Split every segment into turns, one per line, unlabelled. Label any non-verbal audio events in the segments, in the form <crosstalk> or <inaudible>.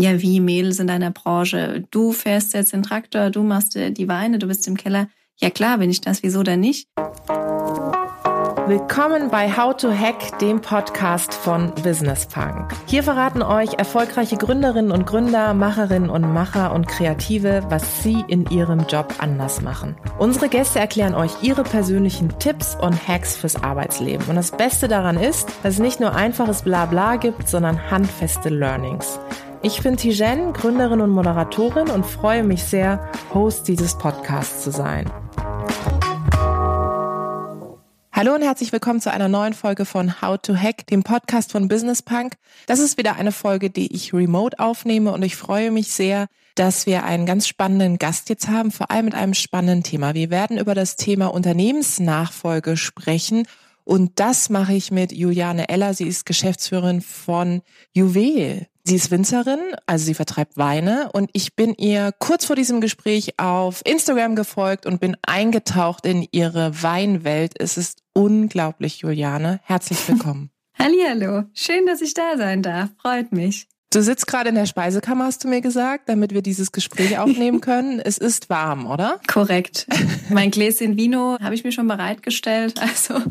ja, wie Mädels in deiner Branche. Du fährst jetzt den Traktor, du machst die Weine, du bist im Keller. Ja klar, bin ich das, wieso denn nicht?
Willkommen bei How to Hack, dem Podcast von Business Punk. Hier verraten euch erfolgreiche Gründerinnen und Gründer, Macherinnen und Macher und Kreative, was sie in ihrem Job anders machen. Unsere Gäste erklären euch ihre persönlichen Tipps und Hacks fürs Arbeitsleben. Und das Beste daran ist, dass es nicht nur einfaches Blabla gibt, sondern handfeste Learnings. Ich bin Tijen, Gründerin und Moderatorin und freue mich sehr, Host dieses Podcasts zu sein. Hallo und herzlich willkommen zu einer neuen Folge von How to Hack, dem Podcast von Business Punk. Das ist wieder eine Folge, die ich remote aufnehme und ich freue mich sehr, dass wir einen ganz spannenden Gast jetzt haben, vor allem mit einem spannenden Thema. Wir werden über das Thema Unternehmensnachfolge sprechen und das mache ich mit Juliane Eller. Sie ist Geschäftsführerin von Juwel. Sie ist Winzerin, also sie vertreibt Weine und ich bin ihr kurz vor diesem Gespräch auf Instagram gefolgt und bin eingetaucht in ihre Weinwelt. Es ist unglaublich, Juliane. Herzlich <laughs> willkommen.
Hallihallo. Schön, dass ich da sein darf. Freut mich.
Du sitzt gerade in der Speisekammer, hast du mir gesagt, damit wir dieses Gespräch <laughs> aufnehmen können. es ist warm, oder?
Korrekt. <laughs> Mein Gläschen Vino habe ich mir schon bereitgestellt. Also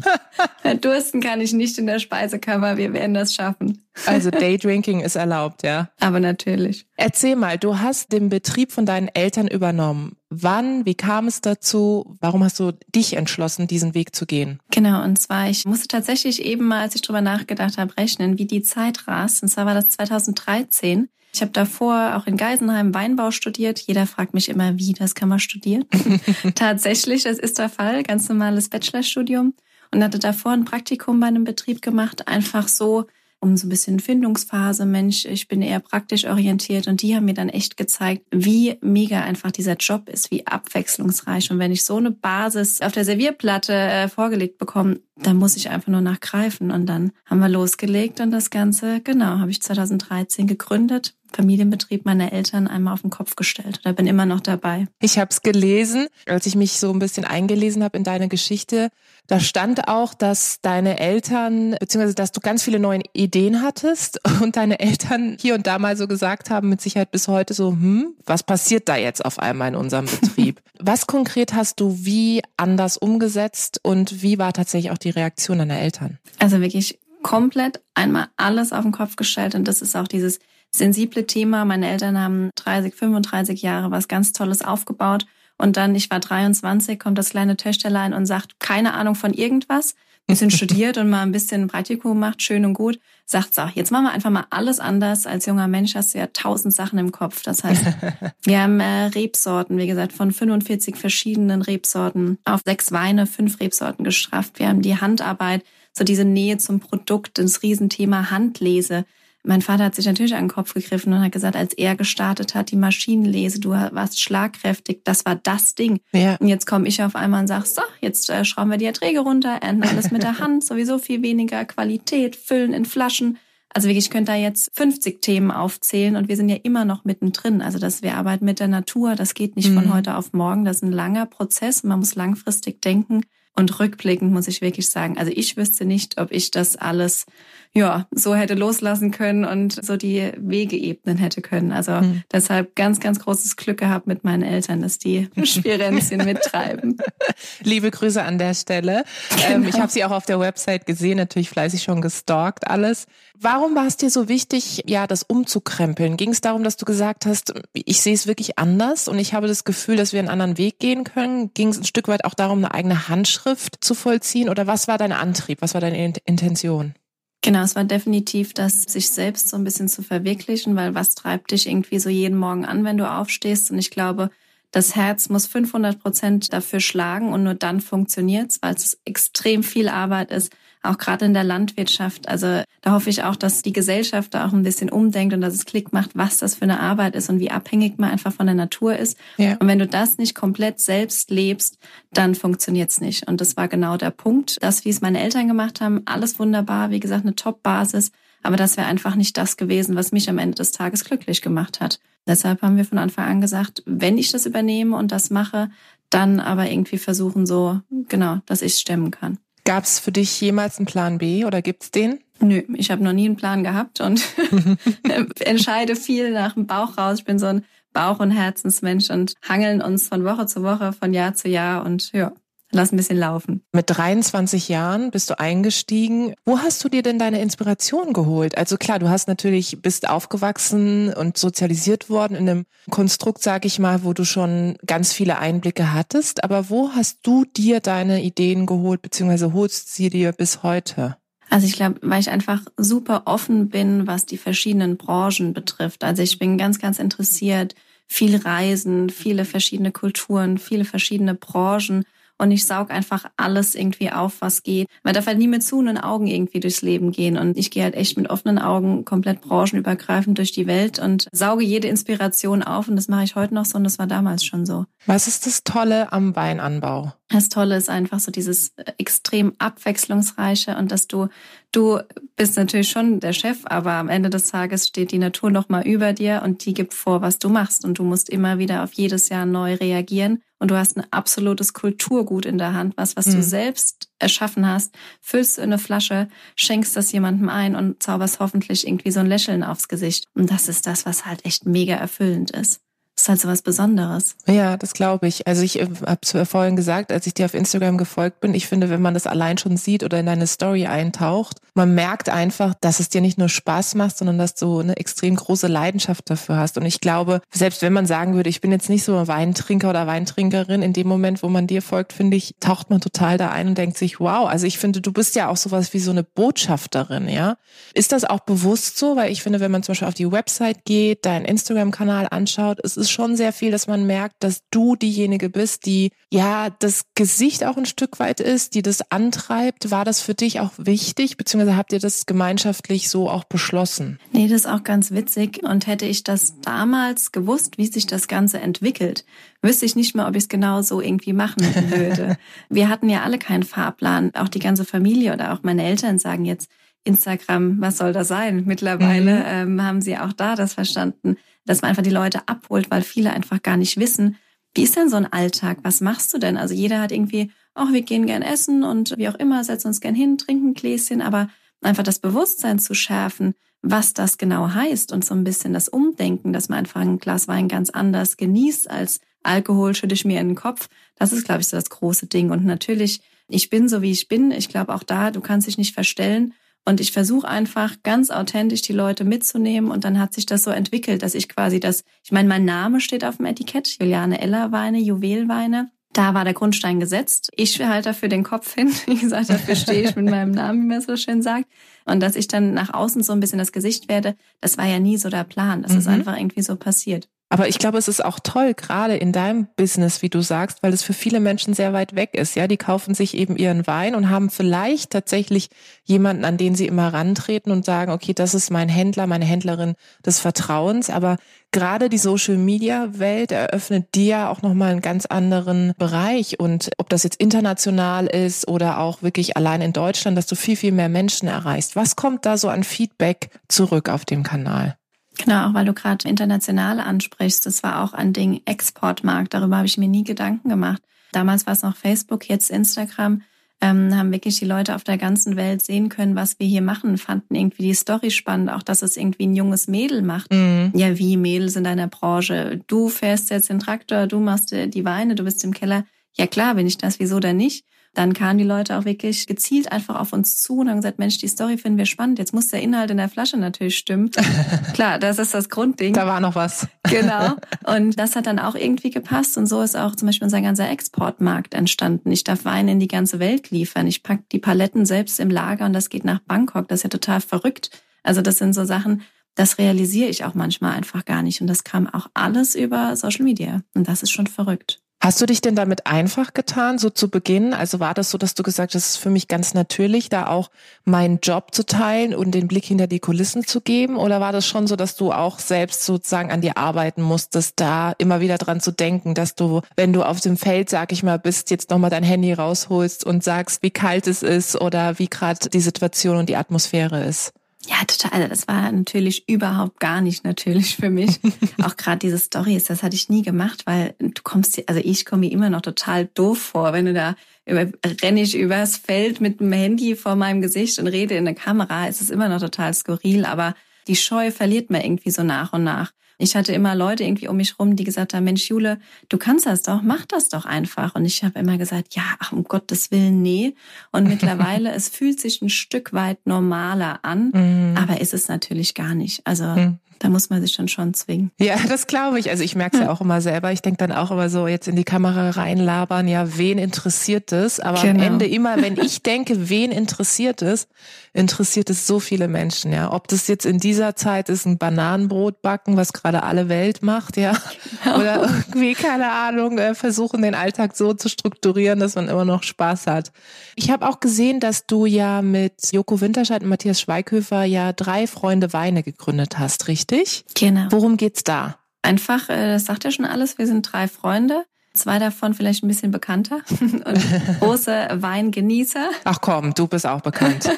dursten kann ich nicht in der Speisekammer. Wir werden das schaffen.
Also Daydrinking ist erlaubt, ja?
Aber natürlich.
Erzähl mal, du hast den Betrieb von deinen Eltern übernommen. Wann, wie kam es dazu? Warum hast du dich entschlossen, diesen Weg zu gehen?
Genau, und zwar, ich musste tatsächlich eben mal, als ich drüber nachgedacht habe, rechnen, wie die Zeit rast. Und zwar war das 2013. Ich habe davor auch in Geisenheim Weinbau studiert. Jeder fragt mich immer, wie, das kann man studieren. <laughs> Tatsächlich, das ist der Fall, ganz normales Bachelorstudium. Und hatte davor ein Praktikum bei einem Betrieb gemacht, einfach so, um so ein bisschen Findungsphase, Mensch, ich bin eher praktisch orientiert und die haben mir dann echt gezeigt, wie mega einfach dieser Job ist, wie abwechslungsreich. Und wenn ich so eine Basis auf der Servierplatte äh, vorgelegt bekomme, dann muss ich einfach nur nachgreifen. Und dann haben wir losgelegt und das Ganze, genau, habe ich 2013 gegründet Familienbetrieb meiner Eltern einmal auf den Kopf gestellt oder bin immer noch dabei.
Ich habe es gelesen, als ich mich so ein bisschen eingelesen habe in deine Geschichte. Da stand auch, dass deine Eltern, beziehungsweise dass du ganz viele neue Ideen hattest <laughs> und deine Eltern hier und da mal so gesagt haben, mit Sicherheit bis heute so, hm, was passiert da jetzt auf einmal in unserem Betrieb? <laughs> was konkret hast du wie anders umgesetzt und wie war tatsächlich auch die Reaktion deiner Eltern?
Also wirklich komplett einmal alles auf den Kopf gestellt und das ist auch dieses sensible Thema. Meine Eltern haben 30, 35 Jahre was ganz Tolles aufgebaut. Und dann, ich war 23, kommt das kleine Töchterlein und sagt, keine Ahnung von irgendwas, bisschen <laughs> studiert und mal ein bisschen Praktikum macht, schön und gut, sagt so, jetzt machen wir einfach mal alles anders. Als junger Mensch hast du ja tausend Sachen im Kopf. Das heißt, <laughs> wir haben äh, Rebsorten, wie gesagt, von 45 verschiedenen Rebsorten auf sechs Weine, fünf Rebsorten gestrafft. Wir haben die Handarbeit, so diese Nähe zum Produkt, das Riesenthema Handlese. Mein Vater hat sich natürlich an den Kopf gegriffen und hat gesagt, als er gestartet hat, die Maschinenlese, du warst schlagkräftig, das war das Ding. Ja. Und jetzt komme ich auf einmal und sag, so, jetzt äh, schrauben wir die Erträge runter, ernten alles mit der <laughs> Hand, sowieso viel weniger Qualität, füllen in Flaschen. Also wirklich, ich könnte da jetzt 50 Themen aufzählen und wir sind ja immer noch mittendrin. Also dass wir arbeiten mit der Natur, das geht nicht mhm. von heute auf morgen. Das ist ein langer Prozess. Man muss langfristig denken. Und rückblickend muss ich wirklich sagen, also ich wüsste nicht, ob ich das alles ja so hätte loslassen können und so die Wege ebnen hätte können. Also mhm. deshalb ganz, ganz großes Glück gehabt mit meinen Eltern, dass die <laughs> Spirenzchen mittreiben. <laughs>
Liebe Grüße an der Stelle. Genau. Ähm, ich habe sie auch auf der Website gesehen, natürlich fleißig schon gestalkt alles. Warum war es dir so wichtig, ja, das umzukrempeln? Ging es darum, dass du gesagt hast, ich sehe es wirklich anders und ich habe das Gefühl, dass wir einen anderen Weg gehen können? Ging es ein Stück weit auch darum, eine eigene Handschrift zu vollziehen? Oder was war dein Antrieb? Was war deine Intention?
Genau, es war definitiv das, sich selbst so ein bisschen zu verwirklichen, weil was treibt dich irgendwie so jeden Morgen an, wenn du aufstehst? Und ich glaube, das Herz muss 500 Prozent dafür schlagen und nur dann funktioniert's, weil es extrem viel Arbeit ist, auch gerade in der Landwirtschaft. Also da hoffe ich auch, dass die Gesellschaft da auch ein bisschen umdenkt und dass es Klick macht, was das für eine Arbeit ist und wie abhängig man einfach von der Natur ist. Ja. Und wenn du das nicht komplett selbst lebst, dann funktioniert's nicht. Und das war genau der Punkt. Das, wie es meine Eltern gemacht haben, alles wunderbar, wie gesagt, eine Top-Basis. Aber das wäre einfach nicht das gewesen, was mich am Ende des Tages glücklich gemacht hat. Deshalb haben wir von Anfang an gesagt, wenn ich das übernehme und das mache, dann aber irgendwie versuchen so, genau, dass ich es stemmen kann.
Gab es für dich jemals einen Plan B oder gibt's den?
Nö, ich habe noch nie einen Plan gehabt und <laughs> <laughs> entscheide viel nach dem Bauch raus. Ich bin so ein Bauch- und Herzensmensch und hangeln uns von Woche zu Woche, von Jahr zu Jahr und ja, lass ein bisschen laufen.
Mit 23 Jahren bist du eingestiegen. Wo hast du dir denn deine Inspiration geholt? Also klar, du hast natürlich, bist aufgewachsen und sozialisiert worden in einem Konstrukt, sag ich mal, wo du schon ganz viele Einblicke hattest. Aber wo hast du dir deine Ideen geholt, beziehungsweise holst sie dir bis heute?
Also ich glaube, weil ich einfach super offen bin, was die verschiedenen Branchen betrifft. Also ich bin ganz, ganz interessiert, viel Reisen, viele verschiedene Kulturen, viele verschiedene Branchen und ich saug einfach alles irgendwie auf, was geht. Man darf halt nie mit zuhenden Augen irgendwie durchs Leben gehen und ich gehe halt echt mit offenen Augen komplett branchenübergreifend durch die Welt und sauge jede Inspiration auf und das mache ich heute noch so und das war damals schon so.
Was ist das Tolle am Weinanbau?
Das Tolle ist einfach so dieses extrem abwechslungsreiche und dass du, du bist natürlich schon der Chef, aber am Ende des Tages steht die Natur nochmal über dir und die gibt vor, was du machst und du musst immer wieder auf jedes Jahr neu reagieren und du hast ein absolutes Kulturgut in der Hand, was, was mhm. du selbst erschaffen hast, füllst du in eine Flasche, schenkst das jemandem ein und zauberst hoffentlich irgendwie so ein Lächeln aufs Gesicht. Und das ist das, was halt echt mega erfüllend ist. Ist halt so was Besonderes.
Ja, das glaube ich. Also ich äh, habe vorhin gesagt, als ich dir auf Instagram gefolgt bin, ich finde, wenn man das allein schon sieht oder in deine Story eintaucht, man merkt einfach, dass es dir nicht nur Spaß macht, sondern dass du eine extrem große Leidenschaft dafür hast. Und ich glaube, selbst wenn man sagen würde, ich bin jetzt nicht so ein Weintrinker oder Weintrinkerin, in dem Moment, wo man dir folgt, finde ich, taucht man total da ein und denkt sich, wow, also ich finde, du bist ja auch sowas wie so eine Botschafterin, ja. Ist das auch bewusst so? Weil ich finde, wenn man zum Beispiel auf die Website geht, deinen Instagram-Kanal anschaut, es ist schon sehr viel, dass man merkt, dass du diejenige bist, die ja das Gesicht auch ein Stück weit ist, die das antreibt. War das für dich auch wichtig, beziehungsweise habt ihr das gemeinschaftlich so auch beschlossen?
Nee, das ist auch ganz witzig. Und hätte ich das damals gewusst, wie sich das Ganze entwickelt, wüsste ich nicht mehr, ob ich es genau so irgendwie machen <laughs> würde. Wir hatten ja alle keinen Fahrplan. Auch die ganze Familie oder auch meine Eltern sagen jetzt, Instagram, was soll das sein? Mittlerweile mhm. ähm, haben sie auch da das verstanden dass man einfach die Leute abholt, weil viele einfach gar nicht wissen, wie ist denn so ein Alltag? Was machst du denn? Also jeder hat irgendwie, ach, wir gehen gern essen und wie auch immer, setzen uns gern hin, trinken ein Gläschen, aber einfach das Bewusstsein zu schärfen, was das genau heißt und so ein bisschen das Umdenken, dass man einfach ein Glas Wein ganz anders genießt als Alkohol schütte ich mir in den Kopf. Das ist, glaube ich, so das große Ding. Und natürlich, ich bin so, wie ich bin. Ich glaube auch da, du kannst dich nicht verstellen. Und ich versuche einfach ganz authentisch die Leute mitzunehmen und dann hat sich das so entwickelt, dass ich quasi das, ich meine, mein Name steht auf dem Etikett, Juliane Eller Weine, Juwelweine. Da war der Grundstein gesetzt. Ich halte dafür den Kopf hin. <laughs> Wie gesagt, dafür stehe ich mit meinem Namen, wie man so schön sagt. Und dass ich dann nach außen so ein bisschen das Gesicht werde, das war ja nie so der Plan. Das mhm. ist einfach irgendwie so passiert.
Aber ich glaube, es ist auch toll, gerade in deinem Business, wie du sagst, weil es für viele Menschen sehr weit weg ist. Ja, die kaufen sich eben ihren Wein und haben vielleicht tatsächlich jemanden, an den sie immer rantreten und sagen, okay, das ist mein Händler, meine Händlerin des Vertrauens. Aber gerade die Social Media Welt eröffnet dir auch nochmal einen ganz anderen Bereich. Und ob das jetzt international ist oder auch wirklich allein in Deutschland, dass du viel, viel mehr Menschen erreichst. Was kommt da so an Feedback zurück auf dem Kanal?
Genau, auch weil du gerade international ansprichst. Das war auch ein Ding, Exportmarkt. Darüber habe ich mir nie Gedanken gemacht. Damals war es noch Facebook, jetzt Instagram. Ähm, haben wirklich die Leute auf der ganzen Welt sehen können, was wir hier machen, fanden irgendwie die Story spannend, auch dass es irgendwie ein junges Mädel macht. Mhm. Ja, wie Mädels in deiner Branche. Du fährst jetzt den Traktor, du machst die Weine, du bist im Keller. Ja klar, bin ich das, wieso denn nicht? Dann kamen die Leute auch wirklich gezielt einfach auf uns zu und haben gesagt, Mensch, die Story finden wir spannend. Jetzt muss der Inhalt in der Flasche natürlich stimmen. <laughs> Klar, das ist das Grundding.
Da war noch was.
Genau. <laughs> Und das hat dann auch irgendwie gepasst. Und so ist auch zum Beispiel unser ganzer Exportmarkt entstanden. Ich darf Wein in die ganze Welt liefern. Ich pack die Paletten selbst im Lager und das geht nach Bangkok. Das ist ja total verrückt. Also das sind so Sachen, das realisiere ich auch manchmal einfach gar nicht. Und das kam auch alles über Social Media. Und das ist schon verrückt.
Hast du dich denn damit einfach getan, so zu Beginn? Also war das so, dass du gesagt hast, es ist für mich ganz natürlich, da auch meinen Job zu teilen und den Blick hinter die Kulissen zu geben? Oder war das schon so, dass du auch selbst sozusagen an dir arbeiten musstest, da immer wieder dran zu denken, dass du, wenn du auf dem Feld, sag ich mal, bist, jetzt nochmal dein Handy rausholst und sagst, wie kalt es ist oder wie gerade die Situation und die Atmosphäre ist?
Ja, total. Also das war natürlich überhaupt gar nicht natürlich für mich. <laughs> auch gerade diese Stories, das hatte ich nie gemacht, weil du kommst, also ich komme mir immer noch total doof vor, wenn du da renne ich übers Feld mit dem Handy vor meinem Gesicht und rede in der Kamera. Es ist immer noch total skurril, aber die Scheu verliert man irgendwie so nach und nach. Ich hatte immer Leute irgendwie um mich rum, die gesagt haben, Mensch, Jule, du kannst das doch, mach das doch einfach. Und ich habe immer gesagt, ja, ach, um Gottes Willen, nee. Und mittlerweile, <laughs> es fühlt sich ein Stück weit normaler an, mhm. aber ist es natürlich gar nicht. Also mhm. Da muss man sich dann schon zwingen.
Ja, <laughs> das glaube ich. Also ich merke es ja auch immer selber. Ich denke dann auch immer so, jetzt in die Kamera reinlabern, ja, wen interessiert es? Aber genau. am Ende immer, wenn <laughs> ich denke, wen interessiert es, interessiert es so viele Menschen, ja. Ob das jetzt in dieser Zeit ist, ein Bananenbrot backen, was gerade alle Welt macht, ja. Genau. Oder irgendwie, keine Ahnung, äh, versuchen den Alltag so zu strukturieren, dass man immer noch Spaß hat. Ich habe auch gesehen, dass du ja mit Joko Winterscheid und Matthias Schweighöfer ja drei Freunde Weine gegründet hast, richtig? Richtig?
Genau.
Worum geht's da?
Einfach, äh, das sagt ja schon alles, wir sind drei Freunde. Zwei davon vielleicht ein bisschen bekannter <laughs> und große Weingenießer.
Ach komm, du bist auch bekannt.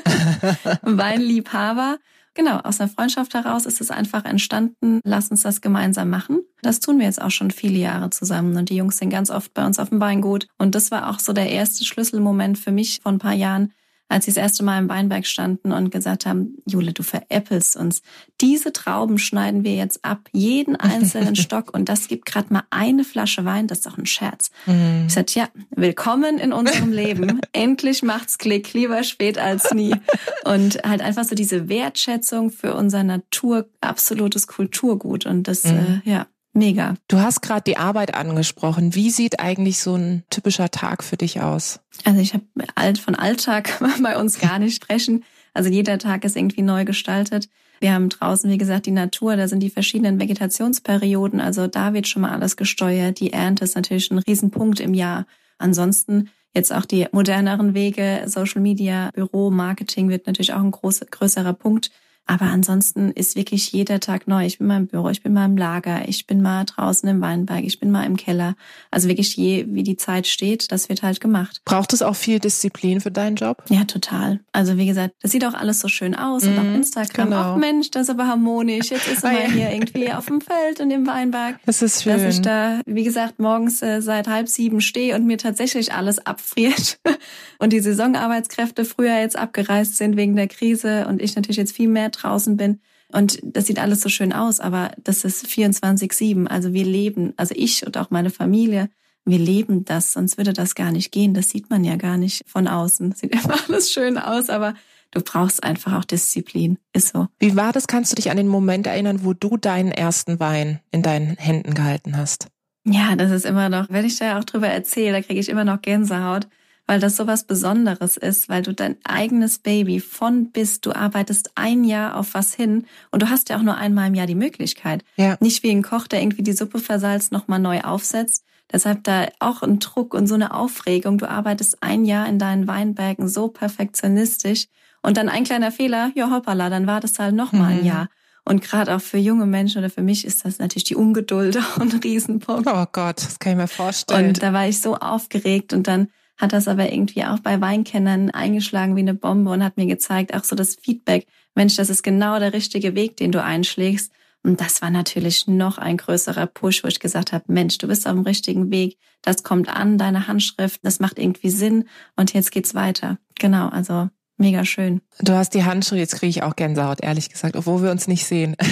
<laughs>
Weinliebhaber. Genau, aus einer Freundschaft heraus ist es einfach entstanden, lass uns das gemeinsam machen. Das tun wir jetzt auch schon viele Jahre zusammen und die Jungs sind ganz oft bei uns auf dem Weingut. Und das war auch so der erste Schlüsselmoment für mich vor ein paar Jahren, als sie das erste Mal im Weinberg standen und gesagt haben, Jule, du veräppelst uns. Diese Trauben schneiden wir jetzt ab, jeden einzelnen <laughs> Stock und das gibt gerade mal eine Flasche Wein, das ist doch ein Scherz. Mhm. Ich sagte, ja, willkommen in unserem <laughs> Leben. Endlich macht's Klick, lieber spät als nie. Und halt einfach so diese Wertschätzung für unser Natur, absolutes Kulturgut und das, mhm. äh, ja, Mega.
Du hast gerade die Arbeit angesprochen. Wie sieht eigentlich so ein typischer Tag für dich aus?
Also ich habe alt von Alltag <laughs> bei uns gar nicht sprechen. Also jeder Tag ist irgendwie neu gestaltet. Wir haben draußen, wie gesagt, die Natur, da sind die verschiedenen Vegetationsperioden. Also da wird schon mal alles gesteuert. Die Ernte ist natürlich ein Riesenpunkt im Jahr. Ansonsten jetzt auch die moderneren Wege, Social Media, Büro, Marketing wird natürlich auch ein groß, größerer Punkt. Aber ansonsten ist wirklich jeder Tag neu. Ich bin mal im Büro, ich bin mal im Lager, ich bin mal draußen im Weinberg, ich bin mal im Keller. Also wirklich je, wie die Zeit steht, das wird halt gemacht.
Braucht es auch viel Disziplin für deinen Job?
Ja, total. Also wie gesagt, das sieht auch alles so schön aus mhm, und auf mhm, Instagram. Genau. Ach Mensch, das ist aber harmonisch. Jetzt ist mal hier irgendwie auf dem Feld und im Weinberg.
Das ist schön.
Dass ich da, wie gesagt, morgens äh, seit halb sieben stehe und mir tatsächlich alles abfriert. <laughs> und die Saisonarbeitskräfte früher jetzt abgereist sind wegen der Krise und ich natürlich jetzt viel mehr draußen bin. Und das sieht alles so schön aus, aber das ist 24-7. Also wir leben, also ich und auch meine Familie, wir leben das, sonst würde das gar nicht gehen. Das sieht man ja gar nicht von außen. Das sieht <laughs> immer alles schön aus, aber du brauchst einfach auch Disziplin. Ist so.
Wie war das? Kannst du dich an den Moment erinnern, wo du deinen ersten Wein in deinen Händen gehalten hast?
Ja, das ist immer noch, wenn ich da auch drüber erzähle, da kriege ich immer noch Gänsehaut weil das so was Besonderes ist, weil du dein eigenes Baby von bis, du arbeitest ein Jahr auf was hin und du hast ja auch nur einmal im Jahr die Möglichkeit. Ja. Nicht wie ein Koch, der irgendwie die Suppe versalzt, nochmal neu aufsetzt. Deshalb da auch ein Druck und so eine Aufregung. Du arbeitest ein Jahr in deinen Weinbergen so perfektionistisch und dann ein kleiner Fehler, ja hoppala, dann war das halt nochmal mhm. ein Jahr. Und gerade auch für junge Menschen oder für mich ist das natürlich die Ungeduld <laughs> auch ein Riesenpunkt.
Oh Gott, das kann ich mir vorstellen.
Und da war ich so aufgeregt und dann hat das aber irgendwie auch bei Weinkennern eingeschlagen wie eine Bombe und hat mir gezeigt, auch so das Feedback, Mensch, das ist genau der richtige Weg, den du einschlägst. Und das war natürlich noch ein größerer Push, wo ich gesagt habe, Mensch, du bist auf dem richtigen Weg, das kommt an, deine Handschrift, das macht irgendwie Sinn und jetzt geht's weiter. Genau, also Mega schön.
Du hast die Handschrift, jetzt kriege ich auch Gänsehaut, ehrlich gesagt, obwohl wir uns nicht sehen. <laughs>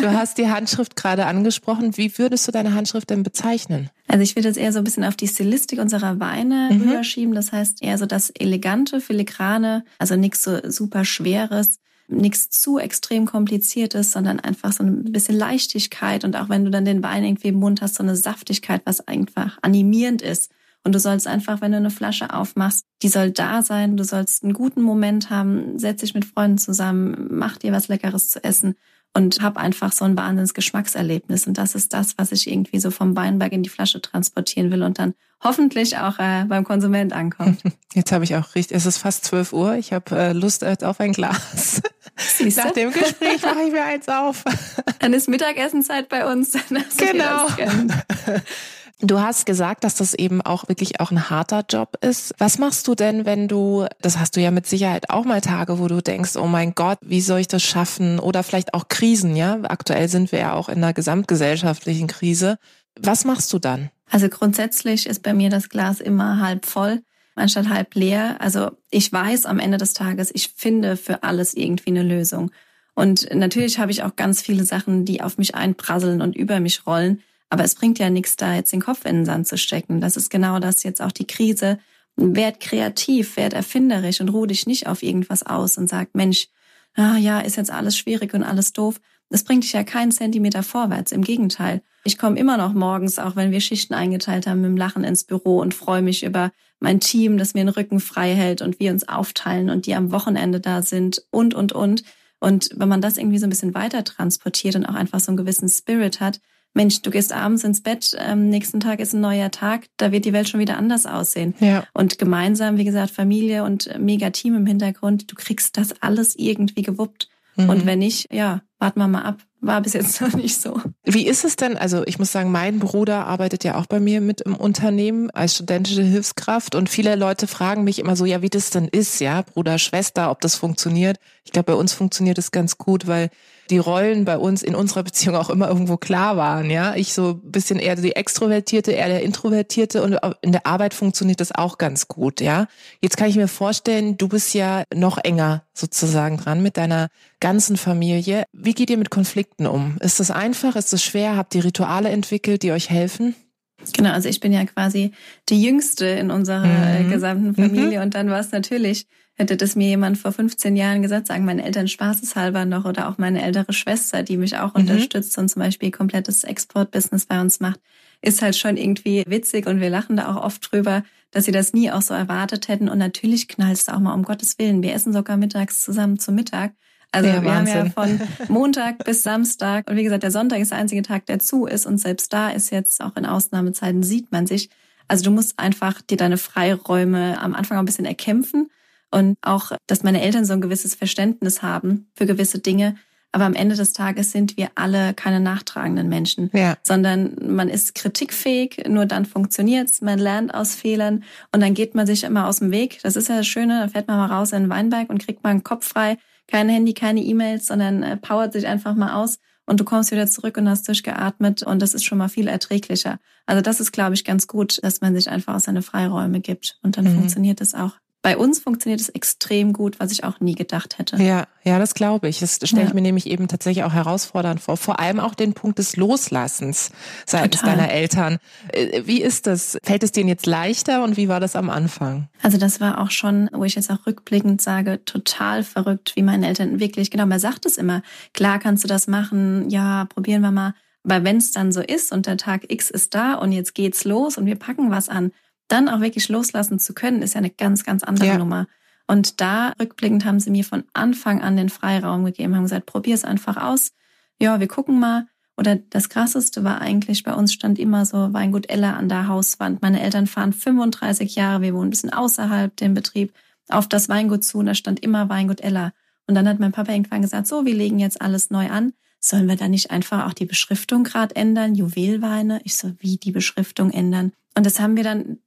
Du hast die Handschrift gerade angesprochen. Wie würdest du deine Handschrift denn bezeichnen?
Also ich würde jetzt eher so ein bisschen auf die Stilistik unserer Weine mhm. rüberschieben. Das heißt eher so das elegante, filigrane, also nichts so super schweres, nichts zu extrem kompliziertes, sondern einfach so ein bisschen Leichtigkeit und auch wenn du dann den Wein irgendwie im Mund hast, so eine Saftigkeit, was einfach animierend ist. Und du sollst einfach, wenn du eine Flasche aufmachst, die soll da sein, du sollst einen guten Moment haben, setz dich mit Freunden zusammen, mach dir was Leckeres zu essen und hab einfach so ein wahnsinns Geschmackserlebnis. Und das ist das, was ich irgendwie so vom Weinberg in die Flasche transportieren will und dann hoffentlich auch äh, beim Konsument ankommt. <laughs>
Jetzt habe ich auch richtig, es ist fast 12 Uhr, ich habe äh, Lust auf ein Glas. Siehste? Nach dem Gespräch mache ich mir eins auf.
Dann ist Mittagessenzeit bei uns. <laughs>
genau. <laughs> Du hast gesagt, dass das eben auch wirklich auch ein harter Job ist. Was machst du denn, wenn du, das hast du ja mit Sicherheit auch mal Tage, wo du denkst, oh mein Gott, wie soll ich das schaffen? Oder vielleicht auch Krisen, ja? Aktuell sind wir ja auch in einer gesamtgesellschaftlichen Krise. Was machst du dann?
Also grundsätzlich ist bei mir das Glas immer halb voll. anstatt halb leer. Also ich weiß am Ende des Tages, ich finde für alles irgendwie eine Lösung. Und natürlich habe ich auch ganz viele Sachen, die auf mich einprasseln und über mich rollen. Aber es bringt ja nichts, da jetzt den Kopf in den Sand zu stecken. Das ist genau das jetzt auch die Krise. Werd kreativ, werd erfinderisch und ruh dich nicht auf irgendwas aus und sag, Mensch, ah ja, ist jetzt alles schwierig und alles doof. Das bringt dich ja keinen Zentimeter vorwärts. Im Gegenteil. Ich komme immer noch morgens, auch wenn wir Schichten eingeteilt haben, mit dem Lachen ins Büro und freue mich über mein Team, das mir den Rücken frei hält und wir uns aufteilen und die am Wochenende da sind und, und, und. Und wenn man das irgendwie so ein bisschen weiter transportiert und auch einfach so einen gewissen Spirit hat, Mensch, du gehst abends ins Bett, ähm, nächsten Tag ist ein neuer Tag, da wird die Welt schon wieder anders aussehen. Ja. Und gemeinsam, wie gesagt, Familie und mega Team im Hintergrund, du kriegst das alles irgendwie gewuppt. Mhm. Und wenn nicht, ja, warten wir mal ab. War bis jetzt <laughs> noch nicht so.
Wie ist es denn? Also ich muss sagen, mein Bruder arbeitet ja auch bei mir mit im Unternehmen als studentische Hilfskraft und viele Leute fragen mich immer so, ja, wie das denn ist, ja, Bruder, Schwester, ob das funktioniert. Ich glaube, bei uns funktioniert es ganz gut, weil die Rollen bei uns in unserer Beziehung auch immer irgendwo klar waren, ja. Ich so ein bisschen eher die Extrovertierte, eher der Introvertierte und in der Arbeit funktioniert das auch ganz gut, ja. Jetzt kann ich mir vorstellen, du bist ja noch enger sozusagen dran mit deiner ganzen Familie. Wie geht ihr mit Konflikten um? Ist das einfach? Ist das schwer? Habt ihr Rituale entwickelt, die euch helfen?
Genau, also ich bin ja quasi die Jüngste in unserer mhm. gesamten Familie mhm. und dann war es natürlich Hätte das mir jemand vor 15 Jahren gesagt, sagen meine Eltern spaßeshalber noch oder auch meine ältere Schwester, die mich auch mhm. unterstützt und zum Beispiel komplettes Exportbusiness bei uns macht, ist halt schon irgendwie witzig und wir lachen da auch oft drüber, dass sie das nie auch so erwartet hätten. Und natürlich knallst du auch mal um Gottes Willen. Wir essen sogar mittags zusammen zum Mittag. Also ja, wir Wahnsinn. haben ja von <laughs> Montag bis Samstag und wie gesagt, der Sonntag ist der einzige Tag, der zu ist und selbst da ist jetzt auch in Ausnahmezeiten sieht man sich. Also du musst einfach dir deine Freiräume am Anfang auch ein bisschen erkämpfen und auch, dass meine Eltern so ein gewisses Verständnis haben für gewisse Dinge. Aber am Ende des Tages sind wir alle keine nachtragenden Menschen, ja. sondern man ist kritikfähig, nur dann funktioniert's. Man lernt aus Fehlern und dann geht man sich immer aus dem Weg. Das ist ja das Schöne, dann fährt man mal raus in den Weinberg und kriegt mal einen Kopf frei. Kein Handy, keine E-Mails, sondern äh, powert sich einfach mal aus und du kommst wieder zurück und hast durchgeatmet und das ist schon mal viel erträglicher. Also das ist, glaube ich, ganz gut, dass man sich einfach aus seine Freiräume gibt und dann mhm. funktioniert es auch bei uns funktioniert es extrem gut, was ich auch nie gedacht hätte.
Ja, ja, das glaube ich. Das stelle ich ja. mir nämlich eben tatsächlich auch herausfordernd vor. Vor allem auch den Punkt des Loslassens seitens Total. deiner Eltern. Äh, wie ist das? Fällt es denen jetzt leichter und wie war das am Anfang?
Also das war auch schon, wo ich jetzt auch rückblickend sage, total verrückt, wie meine Eltern wirklich, genau, man sagt es immer, klar kannst du das machen, ja, probieren wir mal. Aber wenn es dann so ist und der Tag X ist da und jetzt geht's los und wir packen was an, dann auch wirklich loslassen zu können, ist ja eine ganz, ganz andere ja. Nummer. Und da rückblickend haben sie mir von Anfang an den Freiraum gegeben, haben gesagt, probier es einfach aus. Ja, wir gucken mal. Oder das krasseste war eigentlich, bei uns stand immer so Weingut Ella an der Hauswand. Meine Eltern fahren 35 Jahre, wir wohnen ein bisschen außerhalb dem Betrieb, auf das Weingut zu und da stand immer Weingut Ella. Und dann hat mein Papa irgendwann gesagt, so, wir legen jetzt alles neu an. Sollen wir da nicht einfach auch die Beschriftung gerade ändern? Juwelweine? Ich so, wie die Beschriftung ändern? Und das haben wir dann,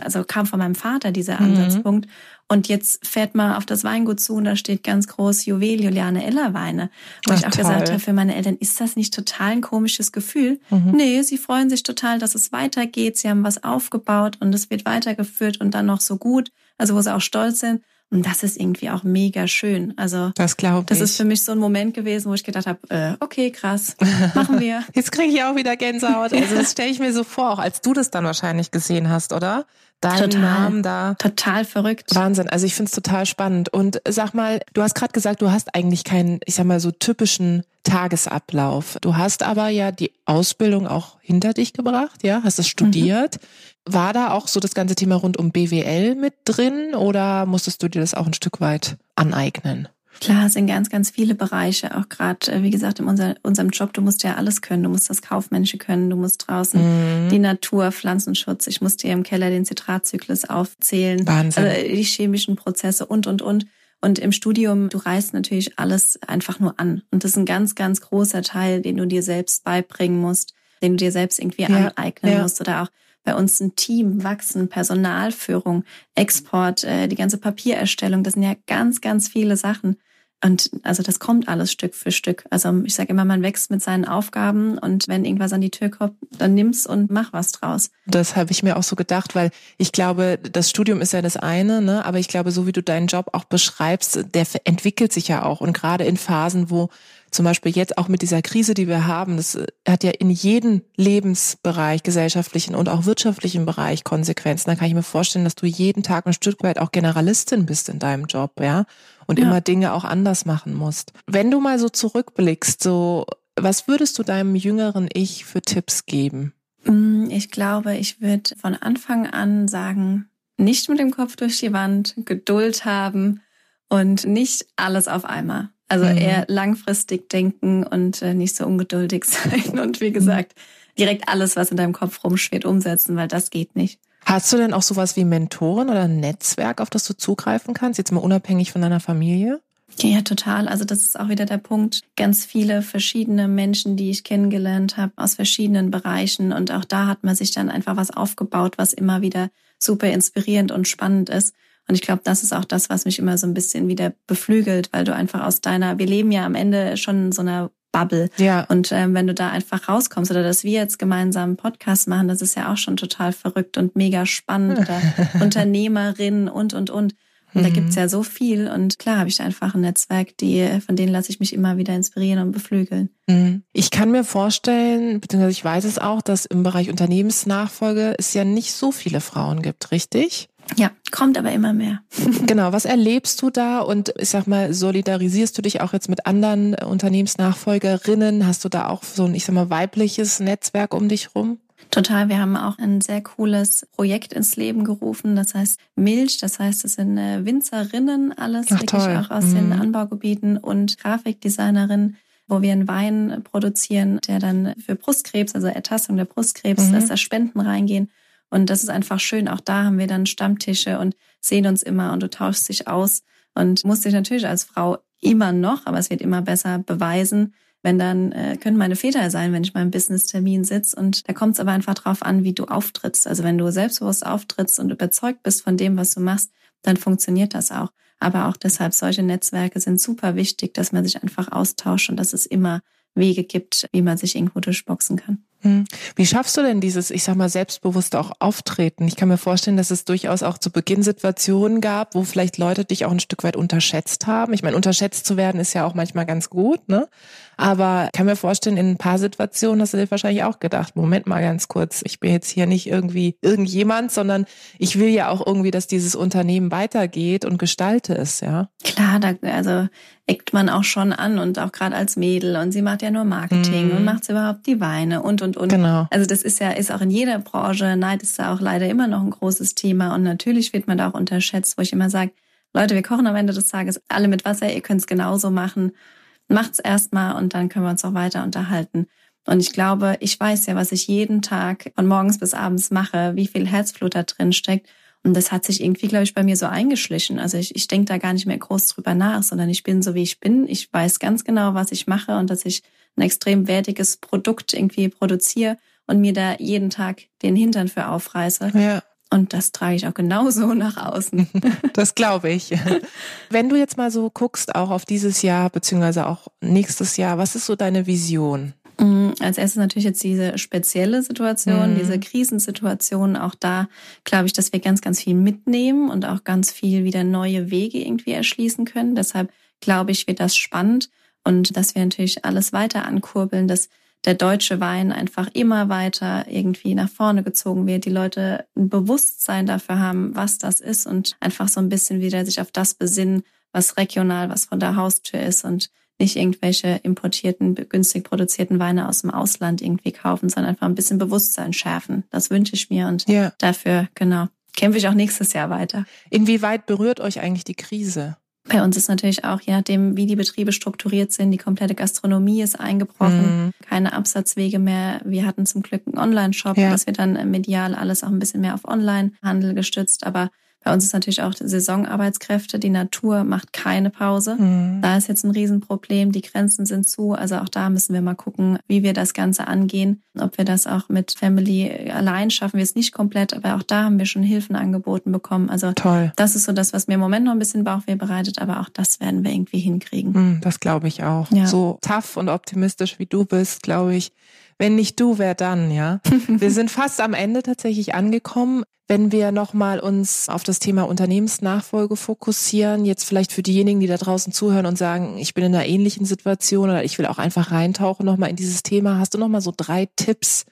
also kam von meinem Vater dieser mhm. Ansatzpunkt. Mhm. Und jetzt fährt man auf das Weingut zu und da steht ganz groß Juwel Juliane Eller Weine. Wo Ach, ich auch toll. gesagt habe, für meine Eltern, ist das nicht total ein komisches Gefühl? Mhm. Nee, sie freuen sich total, dass es weitergeht. Sie haben was aufgebaut und es wird weitergeführt und dann noch so gut. Also wo sie auch stolz sind. Und das ist irgendwie auch mega schön. Also
das glaube ich.
Das ist für mich so ein Moment gewesen, wo ich gedacht habe, äh, okay, krass, machen wir. <laughs>
Jetzt kriege ich auch wieder Gänsehaut. Also das stelle ich mir so vor, auch als du das dann wahrscheinlich gesehen hast, oder? Dein total, Namen da.
Total verrückt.
Wahnsinn. Also ich finde es total spannend. Und sag mal, du hast gerade gesagt, du hast eigentlich keinen, ich sag mal, so typischen Tagesablauf. Du hast aber ja die Ausbildung auch hinter dich gebracht, ja, hast es studiert. Mhm. War da auch so das ganze Thema rund um BWL mit drin oder musstest du dir das auch ein Stück weit aneignen?
Klar, es sind ganz, ganz viele Bereiche, auch gerade, äh, wie gesagt, in unser, unserem Job, du musst ja alles können. Du musst das Kaufmännische können, du musst draußen mhm. die Natur, Pflanzenschutz, ich musste hier im Keller den Zitratzyklus aufzählen, Wahnsinn. Also die chemischen Prozesse und, und, und. Und im Studium, du reißt natürlich alles einfach nur an. Und das ist ein ganz, ganz großer Teil, den du dir selbst beibringen musst, den du dir selbst irgendwie ja, aneignen ja. musst oder auch bei uns ein Team wachsen, Personalführung, Export, äh, die ganze Papiererstellung, das sind ja ganz, ganz viele Sachen. Und also das kommt alles Stück für Stück. Also ich sage immer, man wächst mit seinen Aufgaben und wenn irgendwas an die Tür kommt, dann nimm's und mach was draus.
Das habe ich mir auch so gedacht, weil ich glaube, das Studium ist ja das eine, ne? aber ich glaube, so wie du deinen Job auch beschreibst, der entwickelt sich ja auch. Und gerade in Phasen, wo zum Beispiel jetzt auch mit dieser Krise, die wir haben, das hat ja in jedem Lebensbereich, gesellschaftlichen und auch wirtschaftlichen Bereich Konsequenzen. Da kann ich mir vorstellen, dass du jeden Tag ein Stück weit auch Generalistin bist in deinem Job, ja, und ja. immer Dinge auch anders machen musst. Wenn du mal so zurückblickst, so, was würdest du deinem jüngeren Ich für Tipps geben?
Mm, ich glaube, ich würde von Anfang an sagen, nicht mit dem Kopf durch die Wand, Geduld haben und nicht alles auf einmal. Also mhm. eher langfristig denken und äh, nicht so ungeduldig <laughs> sein und wie gesagt, direkt alles, was in deinem Kopf rumschwirrt, umsetzen, weil das geht nicht.
Hast du denn auch sowas wie Mentoren oder ein Netzwerk, auf das du zugreifen kannst, jetzt mal unabhängig von deiner Familie?
Ja, total. Also das ist auch wieder der Punkt. Ganz viele verschiedene Menschen, die ich kennengelernt habe aus verschiedenen Bereichen. Und auch da hat man sich dann einfach was aufgebaut, was immer wieder super inspirierend und spannend ist. Und ich glaube, das ist auch das, was mich immer so ein bisschen wieder beflügelt, weil du einfach aus deiner, wir leben ja am Ende schon in so einer Bubble. Ja. Und ähm, wenn du da einfach rauskommst oder dass wir jetzt gemeinsam einen Podcast machen, das ist ja auch schon total verrückt und mega spannend oder <laughs> Unternehmerin und, und, und. Und da mhm. gibt's ja so viel. Und klar habe ich einfach ein Netzwerk, die, von denen lasse ich mich immer wieder inspirieren und beflügeln.
Mhm. Ich kann mir vorstellen, beziehungsweise ich weiß es auch, dass im Bereich Unternehmensnachfolge es ja nicht so viele Frauen gibt, richtig?
Ja, kommt aber immer mehr. <laughs>
genau, was erlebst du da und ich sag mal, solidarisierst du dich auch jetzt mit anderen Unternehmensnachfolgerinnen? Hast du da auch so ein, ich sag mal, weibliches Netzwerk um dich rum?
Total. Wir haben auch ein sehr cooles Projekt ins Leben gerufen. Das heißt Milch. Das heißt, es sind äh, Winzerinnen, alles Ach, wirklich toll. auch aus mhm. den Anbaugebieten und Grafikdesignerinnen wo wir einen Wein produzieren, der dann für Brustkrebs, also Ertassung der Brustkrebs, mhm. dass da Spenden reingehen. Und das ist einfach schön. Auch da haben wir dann Stammtische und sehen uns immer und du tauschst dich aus und musst dich natürlich als Frau immer noch, aber es wird immer besser beweisen. Wenn dann äh, können meine Väter sein, wenn ich im Business-Termin sitze. Und da kommt es aber einfach drauf an, wie du auftrittst. Also wenn du selbstbewusst auftrittst und überzeugt bist von dem, was du machst, dann funktioniert das auch. Aber auch deshalb, solche Netzwerke sind super wichtig, dass man sich einfach austauscht und dass es immer Wege gibt, wie man sich irgendwo durchboxen kann.
Hm. Wie schaffst du denn dieses, ich sag mal, selbstbewusste auch Auftreten? Ich kann mir vorstellen, dass es durchaus auch zu Beginn Situationen gab, wo vielleicht Leute dich auch ein Stück weit unterschätzt haben. Ich meine, unterschätzt zu werden ist ja auch manchmal ganz gut, ne? Aber kann mir vorstellen, in ein paar Situationen hast du dir wahrscheinlich auch gedacht, Moment mal ganz kurz, ich bin jetzt hier nicht irgendwie irgendjemand, sondern ich will ja auch irgendwie, dass dieses Unternehmen weitergeht und gestalte es, ja?
Klar, da, also eckt man auch schon an und auch gerade als Mädel und sie macht ja nur Marketing mm. und macht sie überhaupt die Weine und und und. Genau. Also das ist ja ist auch in jeder Branche Neid ist da auch leider immer noch ein großes Thema und natürlich wird man da auch unterschätzt, wo ich immer sage, Leute, wir kochen am Ende des Tages alle mit Wasser, ihr könnt es genauso machen macht's erstmal und dann können wir uns auch weiter unterhalten. Und ich glaube, ich weiß ja, was ich jeden Tag von morgens bis abends mache, wie viel Herzflut da drin steckt. Und das hat sich irgendwie, glaube ich, bei mir so eingeschlichen. Also ich, ich denke da gar nicht mehr groß drüber nach, sondern ich bin so, wie ich bin. Ich weiß ganz genau, was ich mache und dass ich ein extrem wertiges Produkt irgendwie produziere und mir da jeden Tag den Hintern für aufreiße. Ja. Und das trage ich auch genauso <laughs> nach außen. <laughs>
Das glaube ich. Wenn du jetzt mal so guckst, auch auf dieses Jahr, beziehungsweise auch nächstes Jahr, was ist so deine Vision?
Mm, als erstes natürlich jetzt diese spezielle Situation, mhm. diese Krisensituation. Auch da glaube ich, dass wir ganz, ganz viel mitnehmen und auch ganz viel wieder neue Wege irgendwie erschließen können. Deshalb glaube ich, wird das spannend und dass wir natürlich alles weiter ankurbeln, dass der deutsche Wein einfach immer weiter irgendwie nach vorne gezogen wird, die Leute ein Bewusstsein dafür haben, was das ist und einfach so ein bisschen wieder sich auf das besinnen, was regional, was von der Haustür ist und nicht irgendwelche importierten, günstig produzierten Weine aus dem Ausland irgendwie kaufen, sondern einfach ein bisschen Bewusstsein schärfen. Das wünsche ich mir und ja. dafür, genau, kämpfe ich auch nächstes Jahr weiter.
Inwieweit berührt euch eigentlich die Krise?
Bei uns ist natürlich auch, je nachdem, wie die Betriebe strukturiert sind, die komplette Gastronomie ist eingebrochen, mhm. keine Absatzwege mehr. Wir hatten zum Glück einen Online-Shop, ja. dass wir dann medial alles auch ein bisschen mehr auf Online-Handel gestützt. Aber Bei uns ist natürlich auch Saisonarbeitskräfte. Die Natur macht keine Pause. Mhm. Da ist jetzt ein Riesenproblem. Die Grenzen sind zu. Also auch da müssen wir mal gucken, wie wir das Ganze angehen. Ob wir das auch mit Family allein schaffen wir es nicht komplett. Aber auch da haben wir schon Hilfen angeboten bekommen. Also Toll. das ist so das, was mir im Moment noch ein bisschen Bauchweh bereitet. Aber auch das werden wir irgendwie hinkriegen.
Mhm, das glaube ich auch. Ja. So tough und optimistisch wie du bist, glaube ich, wenn nicht du, wer dann, ja? <laughs> wir sind fast am Ende tatsächlich angekommen. Wenn wir nochmal uns auf das Thema Unternehmensnachfolge fokussieren, jetzt vielleicht für diejenigen, die da draußen zuhören und sagen, ich bin in einer ähnlichen Situation oder ich will auch einfach reintauchen nochmal in dieses Thema, hast du nochmal so drei Tipps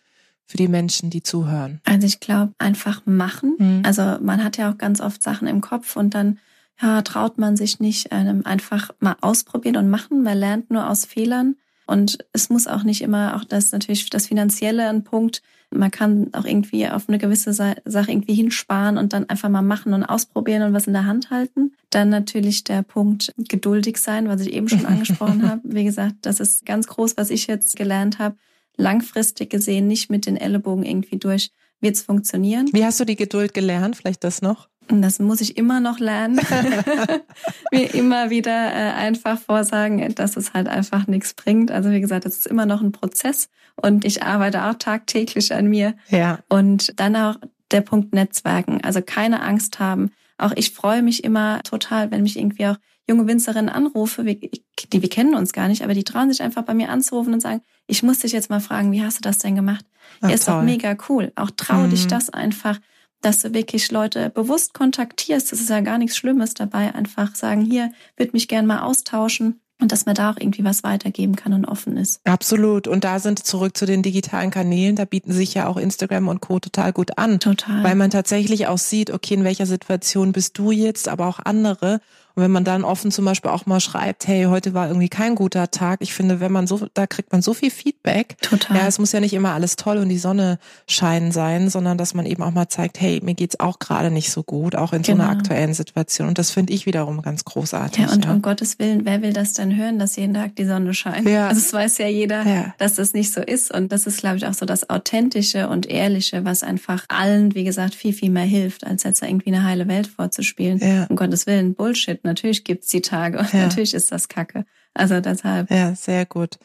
für die Menschen, die zuhören?
Also ich glaube, einfach machen. Mhm. Also man hat ja auch ganz oft Sachen im Kopf und dann ja, traut man sich nicht, ähm, einfach mal ausprobieren und machen. Man lernt nur aus Fehlern. Und es muss auch nicht immer, auch das natürlich das Finanzielle ein Punkt. Man kann auch irgendwie auf eine gewisse Sache irgendwie hinsparen und dann einfach mal machen und ausprobieren und was in der Hand halten. Dann natürlich der Punkt geduldig sein, was ich eben schon <laughs> angesprochen habe. Wie gesagt, das ist ganz groß, was ich jetzt gelernt habe. Langfristig gesehen, nicht mit den Ellenbogen irgendwie durch, wird es funktionieren.
Wie hast du die Geduld gelernt? Vielleicht das noch?
Und das muss ich immer noch lernen. <laughs> <laughs> Mir immer wieder äh, einfach vorsagen, dass es halt einfach nichts bringt. Also wie gesagt, es ist immer noch ein Prozess und ich arbeite auch tagtäglich an mir. Ja. Und dann auch der Punkt Netzwerken. Also keine Angst haben. Auch ich freue mich immer total, wenn mich irgendwie auch junge Winzerinnen anrufe, die wir kennen uns gar nicht, aber die trauen sich einfach bei mir anzurufen und sagen, ich muss dich jetzt mal fragen, wie hast du das denn gemacht? Ach, ja, ist toll. doch mega cool. Auch trau mhm. dich das einfach dass du wirklich Leute bewusst kontaktierst. Das ist ja gar nichts Schlimmes dabei. Einfach sagen, hier, würde mich gern mal austauschen. Und dass man da auch irgendwie was weitergeben kann und offen ist.
Absolut. Und da sind zurück zu den digitalen Kanälen. Da bieten sich ja auch Instagram und Co. total gut an. Total. Weil man tatsächlich auch sieht, okay, in welcher Situation bist du jetzt, aber auch andere. Und wenn man dann offen zum Beispiel auch mal schreibt, hey, heute war irgendwie kein guter Tag. Ich finde, wenn man so, da kriegt man so viel Feedback. Total. Ja, es muss ja nicht immer alles toll und die Sonne scheinen sein, sondern dass man eben auch mal zeigt, hey, mir geht's auch gerade nicht so gut, auch in genau. so einer genau. aktuellen Situation. Und das finde ich wiederum ganz großartig.
Ja, und ja. um Gottes Willen, wer will das denn hören, dass jeden Tag die Sonne scheint? Ja. Also es weiß ja jeder, ja. dass das nicht so ist. Und das ist, glaube ich, auch so das Authentische und Ehrliche, was einfach allen, wie gesagt, viel, viel mehr hilft, als jetzt irgendwie eine heile Welt vorzuspielen. Ja. Um Gottes Willen, Bullshit natürlich gibt's die Tage und ja. natürlich ist das Kacke. Also deshalb.
Ja, sehr gut.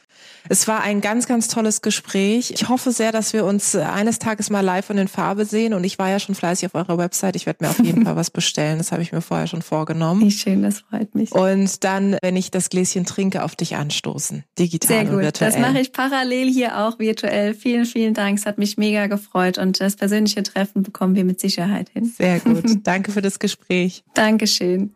Es war ein ganz, ganz tolles Gespräch. Ich hoffe sehr, dass wir uns eines Tages mal live und in Farbe sehen. Und ich war ja schon fleißig auf eurer Website. Ich werde mir auf jeden <laughs> Fall was bestellen. Das habe ich mir vorher schon vorgenommen.
Wie schön, das freut mich.
Und dann, wenn ich das Gläschen trinke, auf dich anstoßen. Digital sehr gut. und virtuell.
Das mache ich parallel hier auch virtuell. Vielen, vielen Dank. Es hat mich mega gefreut. Und das persönliche Treffen bekommen wir mit Sicherheit hin.
Sehr gut. <laughs> Danke für das Gespräch.
Dankeschön.